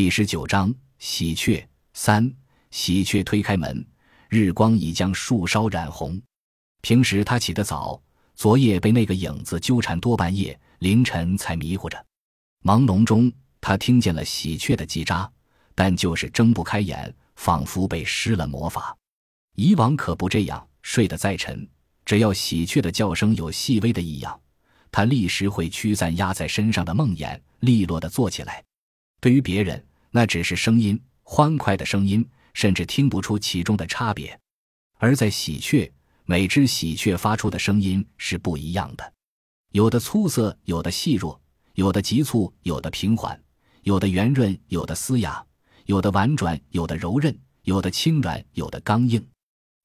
第十九章喜鹊三。喜鹊推开门，日光已将树梢染红。平时他起得早，昨夜被那个影子纠缠多半夜，凌晨才迷糊着。朦胧中，他听见了喜鹊的叽喳，但就是睁不开眼，仿佛被施了魔法。以往可不这样，睡得再沉，只要喜鹊的叫声有细微的异样，他立时会驱散压在身上的梦魇，利落地坐起来。对于别人，那只是声音，欢快的声音，甚至听不出其中的差别；而在喜鹊，每只喜鹊发出的声音是不一样的，有的粗涩，有的细弱，有的急促，有的平缓，有的圆润，有的嘶哑，有的婉转，有的柔韧，有的轻软，有的刚硬。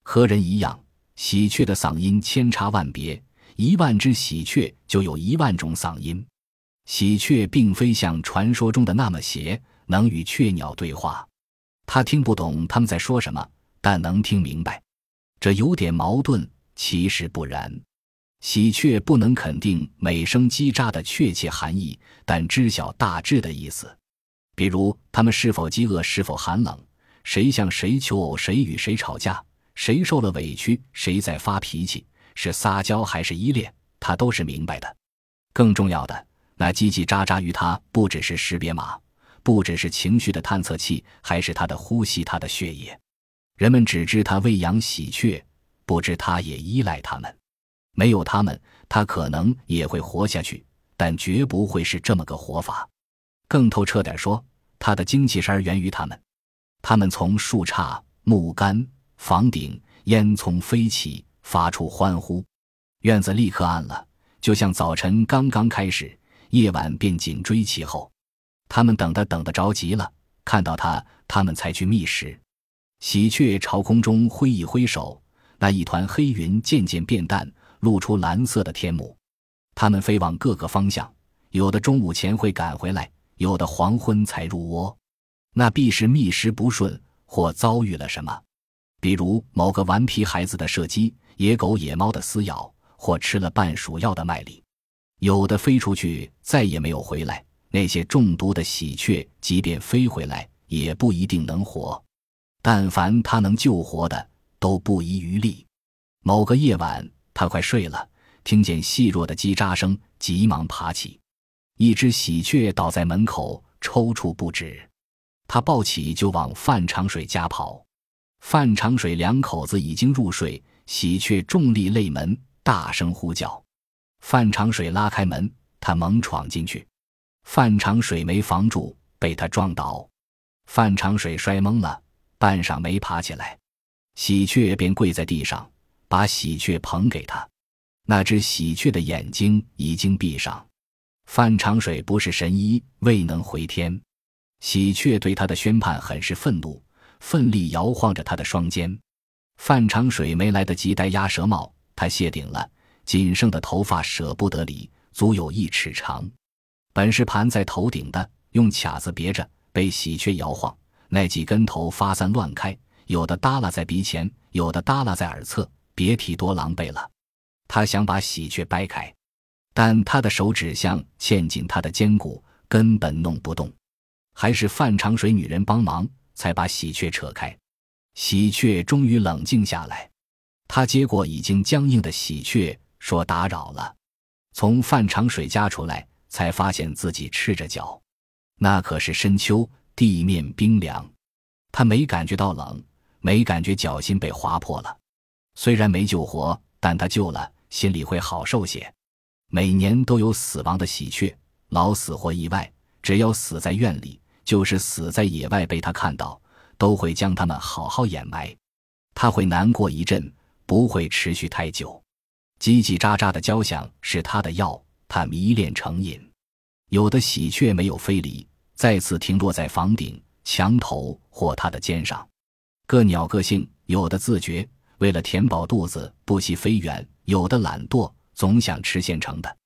和人一样，喜鹊的嗓音千差万别，一万只喜鹊就有一万种嗓音。喜鹊并非像传说中的那么邪，能与雀鸟对话。他听不懂他们在说什么，但能听明白。这有点矛盾，其实不然。喜鹊不能肯定每声叽喳的确切含义，但知晓大致的意思。比如，它们是否饥饿，是否寒冷，谁向谁求偶，谁与谁吵架，谁受了委屈，谁在发脾气，是撒娇还是依恋，他都是明白的。更重要的。那叽叽喳喳于他，不只是识别码，不只是情绪的探测器，还是他的呼吸，他的血液。人们只知他喂养喜鹊，不知他也依赖他们。没有他们，他可能也会活下去，但绝不会是这么个活法。更透彻点说，他的精气神源于他们。他们从树杈、木杆、房顶、烟囱飞起，发出欢呼，院子立刻暗了，就像早晨刚刚开始。夜晚便紧追其后，他们等的等得着急了，看到他，他们才去觅食。喜鹊朝空中挥一挥手，那一团黑云渐渐变淡，露出蓝色的天幕。它们飞往各个方向，有的中午前会赶回来，有的黄昏才入窝。那必是觅食不顺，或遭遇了什么，比如某个顽皮孩子的射击，野狗野猫的撕咬，或吃了半鼠药的麦粒。有的飞出去再也没有回来，那些中毒的喜鹊，即便飞回来，也不一定能活。但凡他能救活的，都不遗余力。某个夜晚，他快睡了，听见细弱的叽喳声，急忙爬起。一只喜鹊倒在门口，抽搐不止。他抱起就往范长水家跑。范长水两口子已经入睡，喜鹊重力擂门，大声呼叫。范长水拉开门，他猛闯进去，范长水没防住，被他撞倒，范长水摔懵了，半晌没爬起来，喜鹊便跪在地上，把喜鹊捧给他，那只喜鹊的眼睛已经闭上，范长水不是神医，未能回天，喜鹊对他的宣判很是愤怒，奋力摇晃着他的双肩，范长水没来得及戴鸭舌帽，他谢顶了。仅剩的头发舍不得理，足有一尺长，本是盘在头顶的，用卡子别着，被喜鹊摇晃，那几根头发散乱开，有的耷拉在鼻前，有的耷拉在耳侧，别提多狼狈了。他想把喜鹊掰开，但他的手指像嵌进他的肩骨，根本弄不动。还是范长水女人帮忙，才把喜鹊扯开。喜鹊终于冷静下来，他接过已经僵硬的喜鹊。说打扰了，从范长水家出来，才发现自己赤着脚，那可是深秋，地面冰凉，他没感觉到冷，没感觉脚心被划破了。虽然没救活，但他救了，心里会好受些。每年都有死亡的喜鹊，老死或意外，只要死在院里，就是死在野外，被他看到，都会将他们好好掩埋。他会难过一阵，不会持续太久。叽叽喳喳的交响是他的药，他迷恋成瘾。有的喜鹊没有飞离，再次停落在房顶、墙头或他的肩上。各鸟各性，有的自觉，为了填饱肚子不惜飞远；有的懒惰，总想吃现成的。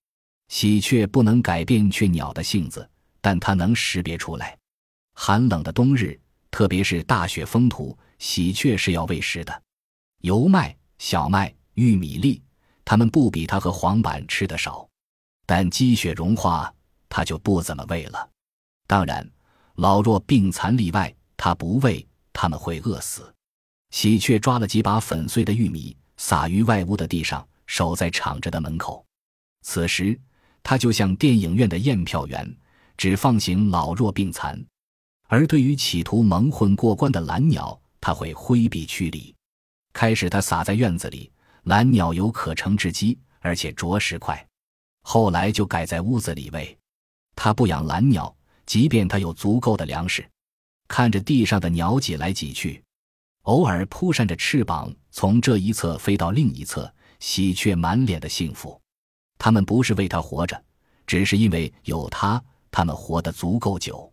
喜鹊不能改变雀鸟的性子，但它能识别出来。寒冷的冬日，特别是大雪封土，喜鹊是要喂食的：油麦、小麦、玉米粒。它们不比它和黄板吃的少，但积雪融化，它就不怎么喂了。当然，老弱病残例外，他不喂，他们会饿死。喜鹊抓了几把粉碎的玉米，撒于外屋的地上，守在敞着的门口。此时，他就像电影院的验票员，只放行老弱病残。而对于企图蒙混过关的蓝鸟，他会挥臂驱离。开始，他撒在院子里，蓝鸟有可乘之机，而且着实快。后来就改在屋子里喂。他不养蓝鸟，即便他有足够的粮食。看着地上的鸟挤来挤去，偶尔扑扇着翅膀从这一侧飞到另一侧，喜鹊满脸的幸福。他们不是为他活着，只是因为有他，他们活得足够久。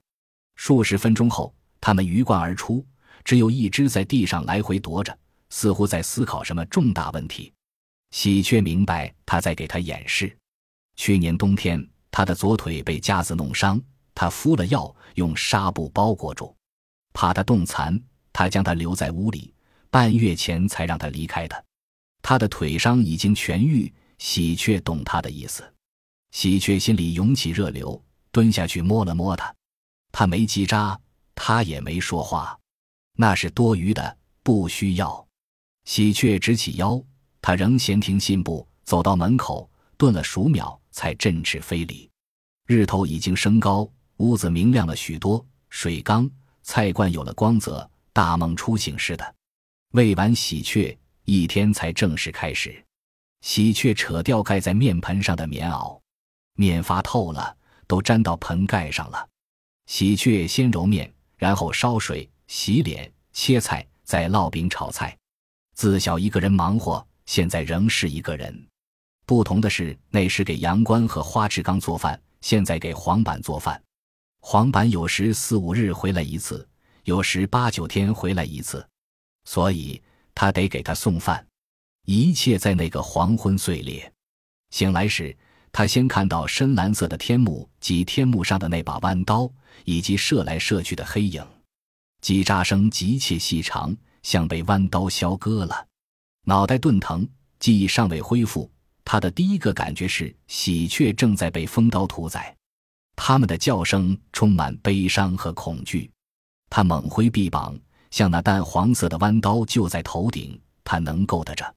数十分钟后，他们鱼贯而出，只有一只在地上来回踱着，似乎在思考什么重大问题。喜鹊明白他在给他演示。去年冬天，他的左腿被夹子弄伤，他敷了药，用纱布包裹住，怕他冻残，他将他留在屋里，半月前才让他离开的。他的腿伤已经痊愈，喜鹊懂他的意思。喜鹊心里涌起热流，蹲下去摸了摸他。他没叽喳，他也没说话，那是多余的，不需要。喜鹊直起腰，他仍闲庭信步，走到门口，顿了数秒，才振翅飞离。日头已经升高，屋子明亮了许多，水缸、菜罐有了光泽，大梦初醒似的。喂完喜鹊，一天才正式开始。喜鹊扯掉盖在面盆上的棉袄，面发透了，都粘到盆盖上了。喜鹊先揉面，然后烧水、洗脸、切菜，再烙饼、炒菜。自小一个人忙活，现在仍是一个人。不同的是，那时给杨官和花志刚做饭，现在给黄板做饭。黄板有时四五日回来一次，有时八九天回来一次，所以他得给他送饭。一切在那个黄昏碎裂。醒来时。他先看到深蓝色的天幕及天幕上的那把弯刀，以及射来射去的黑影，叽喳声急切细长，像被弯刀削割了。脑袋钝疼，记忆尚未恢复。他的第一个感觉是喜鹊正在被风刀屠宰，它们的叫声充满悲伤和恐惧。他猛挥臂膀，像那淡黄色的弯刀就在头顶，他能够得着。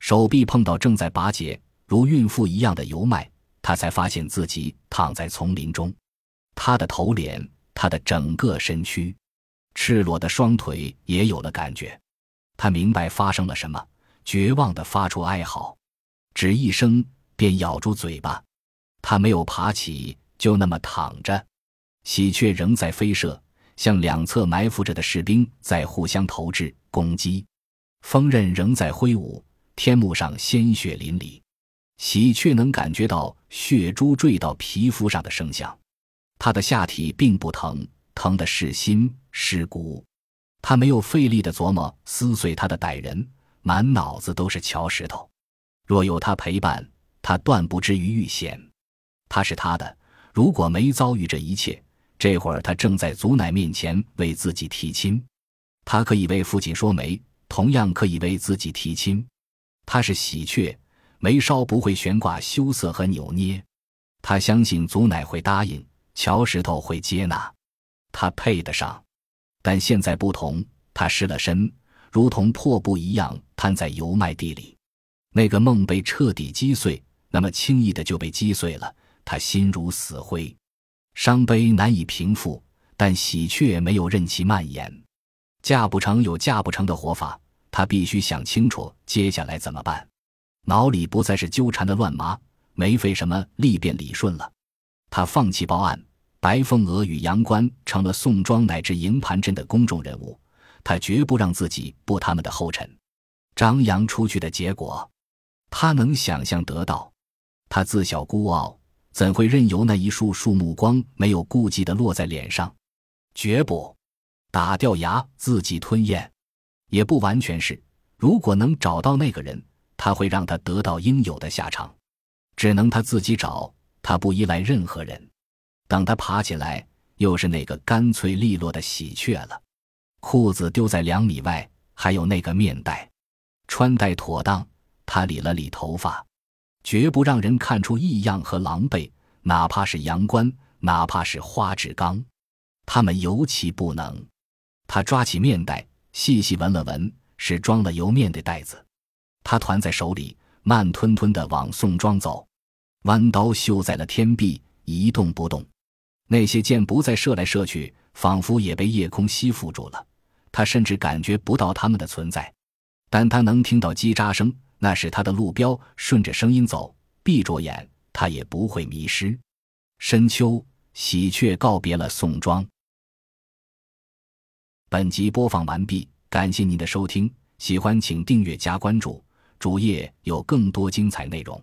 手臂碰到正在拔节，如孕妇一样的油脉。他才发现自己躺在丛林中，他的头脸，他的整个身躯，赤裸的双腿也有了感觉。他明白发生了什么，绝望地发出哀嚎，只一声便咬住嘴巴。他没有爬起，就那么躺着。喜鹊仍在飞射，向两侧埋伏着的士兵在互相投掷攻击。锋刃仍在挥舞，天幕上鲜血淋漓。喜鹊能感觉到血珠坠到皮肤上的声响，他的下体并不疼，疼的是心是骨。他没有费力的琢磨撕碎他的歹人，满脑子都是乔石头。若有他陪伴，他断不至于遇险。他是他的，如果没遭遇这一切，这会儿他正在祖奶面前为自己提亲。他可以为父亲说媒，同样可以为自己提亲。他是喜鹊。眉梢不会悬挂羞涩和扭捏，他相信祖奶会答应，乔石头会接纳，他配得上。但现在不同，他失了身，如同破布一样瘫在油麦地里。那个梦被彻底击碎，那么轻易的就被击碎了。他心如死灰，伤悲难以平复，但喜鹊没有任其蔓延。嫁不成有嫁不成的活法，他必须想清楚接下来怎么办。脑里不再是纠缠的乱麻，没费什么力便理顺了。他放弃报案，白凤娥与杨官成了宋庄乃至营盘镇的公众人物，他绝不让自己步他们的后尘。张扬出去的结果，他能想象得到。他自小孤傲，怎会任由那一束束目光没有顾忌的落在脸上？绝不打掉牙自己吞咽，也不完全是。如果能找到那个人。他会让他得到应有的下场，只能他自己找，他不依赖任何人。等他爬起来，又是那个干脆利落的喜鹊了。裤子丢在两米外，还有那个面袋，穿戴妥当。他理了理头发，绝不让人看出异样和狼狈，哪怕是阳关，哪怕是花志刚。他们尤其不能。他抓起面袋，细细闻了闻，是装了油面的袋子。他团在手里，慢吞吞地往宋庄走，弯刀绣在了天壁，一动不动。那些箭不再射来射去，仿佛也被夜空吸附住了。他甚至感觉不到他们的存在，但他能听到叽喳声，那是他的路标。顺着声音走，闭着眼，他也不会迷失。深秋，喜鹊告别了宋庄。本集播放完毕，感谢您的收听，喜欢请订阅加关注，主页有更多精彩内容。